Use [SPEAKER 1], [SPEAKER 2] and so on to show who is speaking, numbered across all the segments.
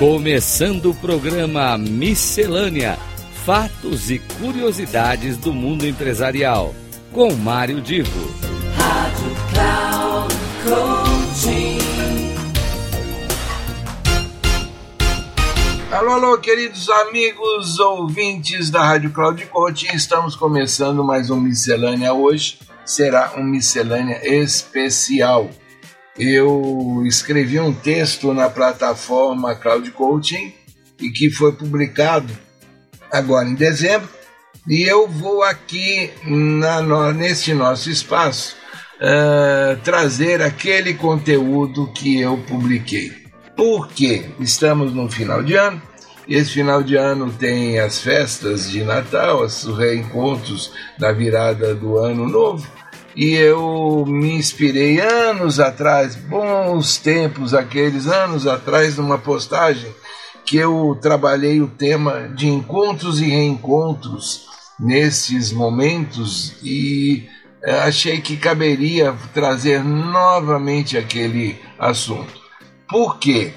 [SPEAKER 1] Começando o programa Miscelânea: Fatos e Curiosidades do Mundo Empresarial. Com Mário Divo. Rádio Cloud Coaching.
[SPEAKER 2] Alô, alô, queridos amigos ouvintes da Rádio Cloud Coaching. Estamos começando mais um Miscelânea hoje. Será um Miscelânea especial eu escrevi um texto na plataforma Cloud Coaching e que foi publicado agora em dezembro. E eu vou aqui na, no, neste nosso espaço uh, trazer aquele conteúdo que eu publiquei. Porque estamos no final de ano, esse final de ano tem as festas de Natal, os reencontros da virada do ano novo, e eu me inspirei anos atrás, bons tempos aqueles anos atrás, numa postagem que eu trabalhei o tema de encontros e reencontros nesses momentos e achei que caberia trazer novamente aquele assunto. Por quê?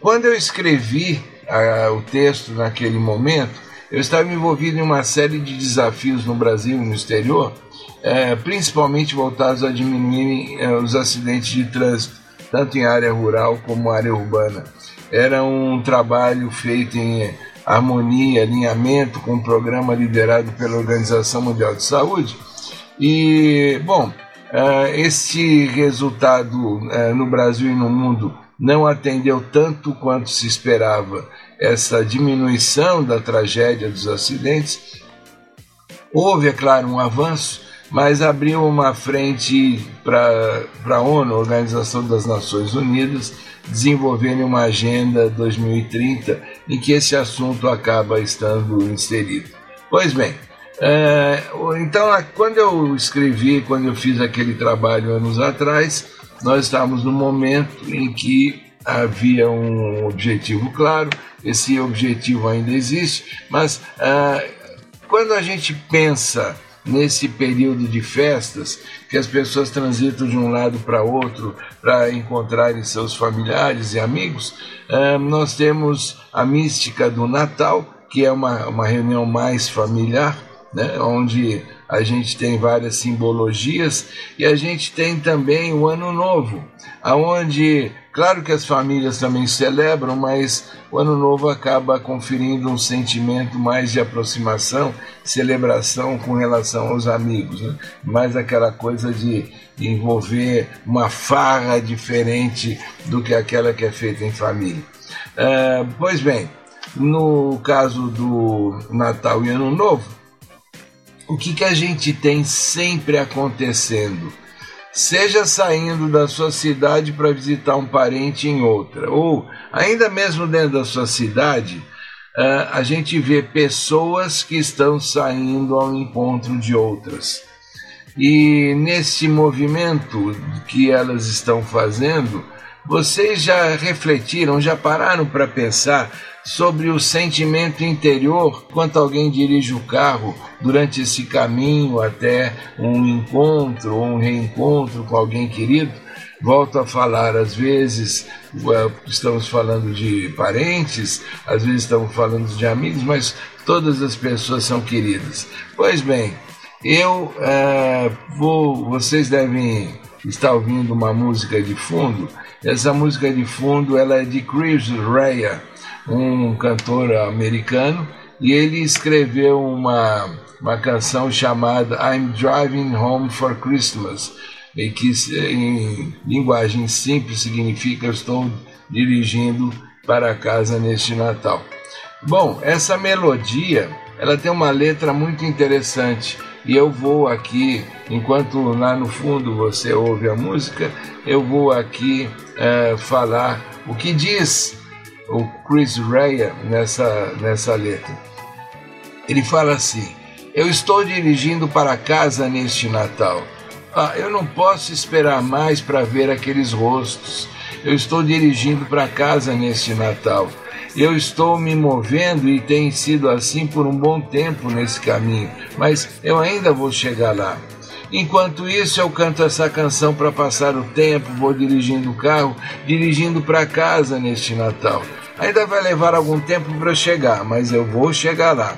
[SPEAKER 2] Quando eu escrevi uh, o texto naquele momento, eu estava envolvido em uma série de desafios no Brasil e no exterior, principalmente voltados a diminuir os acidentes de trânsito, tanto em área rural como área urbana. Era um trabalho feito em harmonia, alinhamento com um programa liderado pela Organização Mundial de Saúde. E, bom, este resultado no Brasil e no mundo não atendeu tanto quanto se esperava essa diminuição da tragédia dos acidentes. Houve, é claro, um avanço, mas abriu uma frente para a ONU, Organização das Nações Unidas, desenvolverem uma agenda 2030 em que esse assunto acaba estando inserido. Pois bem, então quando eu escrevi, quando eu fiz aquele trabalho anos atrás, nós estávamos no momento em que havia um objetivo claro, esse objetivo ainda existe, mas quando a gente pensa nesse período de festas, que as pessoas transitam de um lado para outro para encontrarem seus familiares e amigos, nós temos a mística do Natal, que é uma, uma reunião mais familiar, né, onde a gente tem várias simbologias e a gente tem também o Ano Novo, aonde claro que as famílias também celebram, mas o Ano Novo acaba conferindo um sentimento mais de aproximação, celebração com relação aos amigos, né? mais aquela coisa de envolver uma farra diferente do que aquela que é feita em família. Uh, pois bem, no caso do Natal e Ano Novo, o que, que a gente tem sempre acontecendo? Seja saindo da sua cidade para visitar um parente em outra, ou ainda mesmo dentro da sua cidade, a gente vê pessoas que estão saindo ao encontro de outras. E nesse movimento que elas estão fazendo, vocês já refletiram, já pararam para pensar sobre o sentimento interior quanto alguém dirige o carro durante esse caminho até um encontro ou um reencontro com alguém querido. Volto a falar, às vezes estamos falando de parentes, às vezes estamos falando de amigos, mas todas as pessoas são queridas. Pois bem, eu vou, vocês devem estar ouvindo uma música de fundo. Essa música de fundo ela é de Chris Rea um cantor americano, e ele escreveu uma, uma canção chamada I'm Driving Home for Christmas, e que em linguagem simples significa estou dirigindo para casa neste Natal. Bom, essa melodia ela tem uma letra muito interessante e eu vou aqui, enquanto lá no fundo você ouve a música, eu vou aqui uh, falar o que diz o Chris Rea nessa, nessa letra. Ele fala assim: Eu estou dirigindo para casa neste Natal. Ah, eu não posso esperar mais para ver aqueles rostos. Eu estou dirigindo para casa neste Natal. Eu estou me movendo e tem sido assim por um bom tempo nesse caminho, mas eu ainda vou chegar lá. Enquanto isso, eu canto essa canção para passar o tempo, vou dirigindo o carro, dirigindo para casa neste Natal. Ainda vai levar algum tempo para chegar, mas eu vou chegar lá.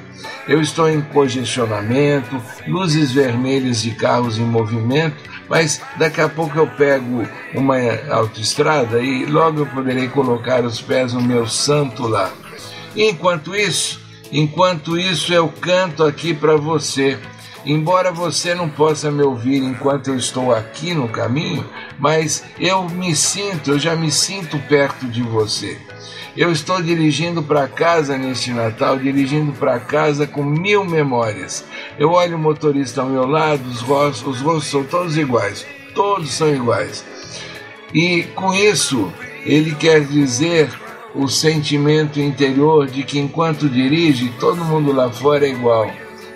[SPEAKER 2] Eu estou em congestionamento, luzes vermelhas de carros em movimento, mas daqui a pouco eu pego uma autoestrada e logo eu poderei colocar os pés no meu santo lá. Enquanto isso, enquanto isso eu canto aqui para você. Embora você não possa me ouvir enquanto eu estou aqui no caminho, mas eu me sinto, eu já me sinto perto de você. Eu estou dirigindo para casa neste Natal, dirigindo para casa com mil memórias. Eu olho o motorista ao meu lado, os rostos, os rostos são todos iguais, todos são iguais. E com isso, ele quer dizer o sentimento interior de que enquanto dirige, todo mundo lá fora é igual.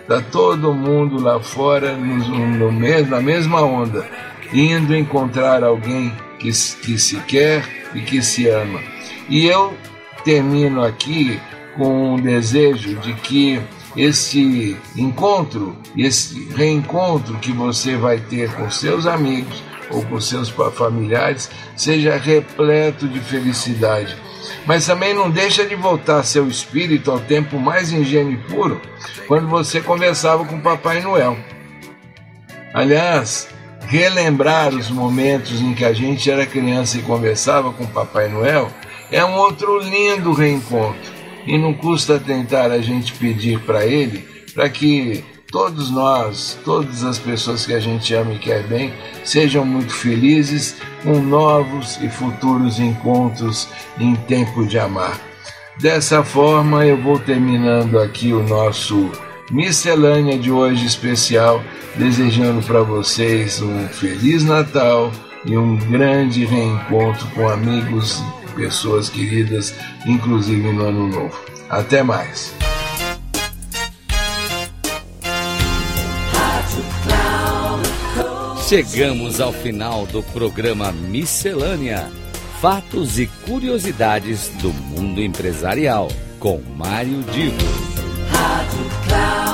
[SPEAKER 2] Está todo mundo lá fora no, no, mesmo, na mesma onda, indo encontrar alguém que, que se quer e que se ama. E eu termino aqui com um desejo de que esse encontro, esse reencontro que você vai ter com seus amigos ou com seus familiares seja repleto de felicidade. Mas também não deixa de voltar seu espírito ao tempo mais ingênuo e puro, quando você conversava com Papai Noel. Aliás, relembrar os momentos em que a gente era criança e conversava com Papai Noel é um outro lindo reencontro. E não custa tentar a gente pedir para ele para que todos nós, todas as pessoas que a gente ama e quer bem, sejam muito felizes com novos e futuros encontros em tempo de amar. Dessa forma, eu vou terminando aqui o nosso miscelânea de hoje especial, desejando para vocês um feliz Natal e um grande reencontro com amigos pessoas queridas, inclusive no Ano Novo. Até mais.
[SPEAKER 1] Chegamos ao final do programa Miscelânea: Fatos e Curiosidades do Mundo Empresarial, com Mário Divo. Rádio Cloud.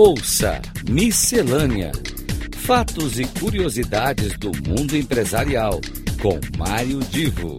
[SPEAKER 1] Ouça Miscelânea: Fatos e curiosidades do mundo empresarial, com Mário Divo.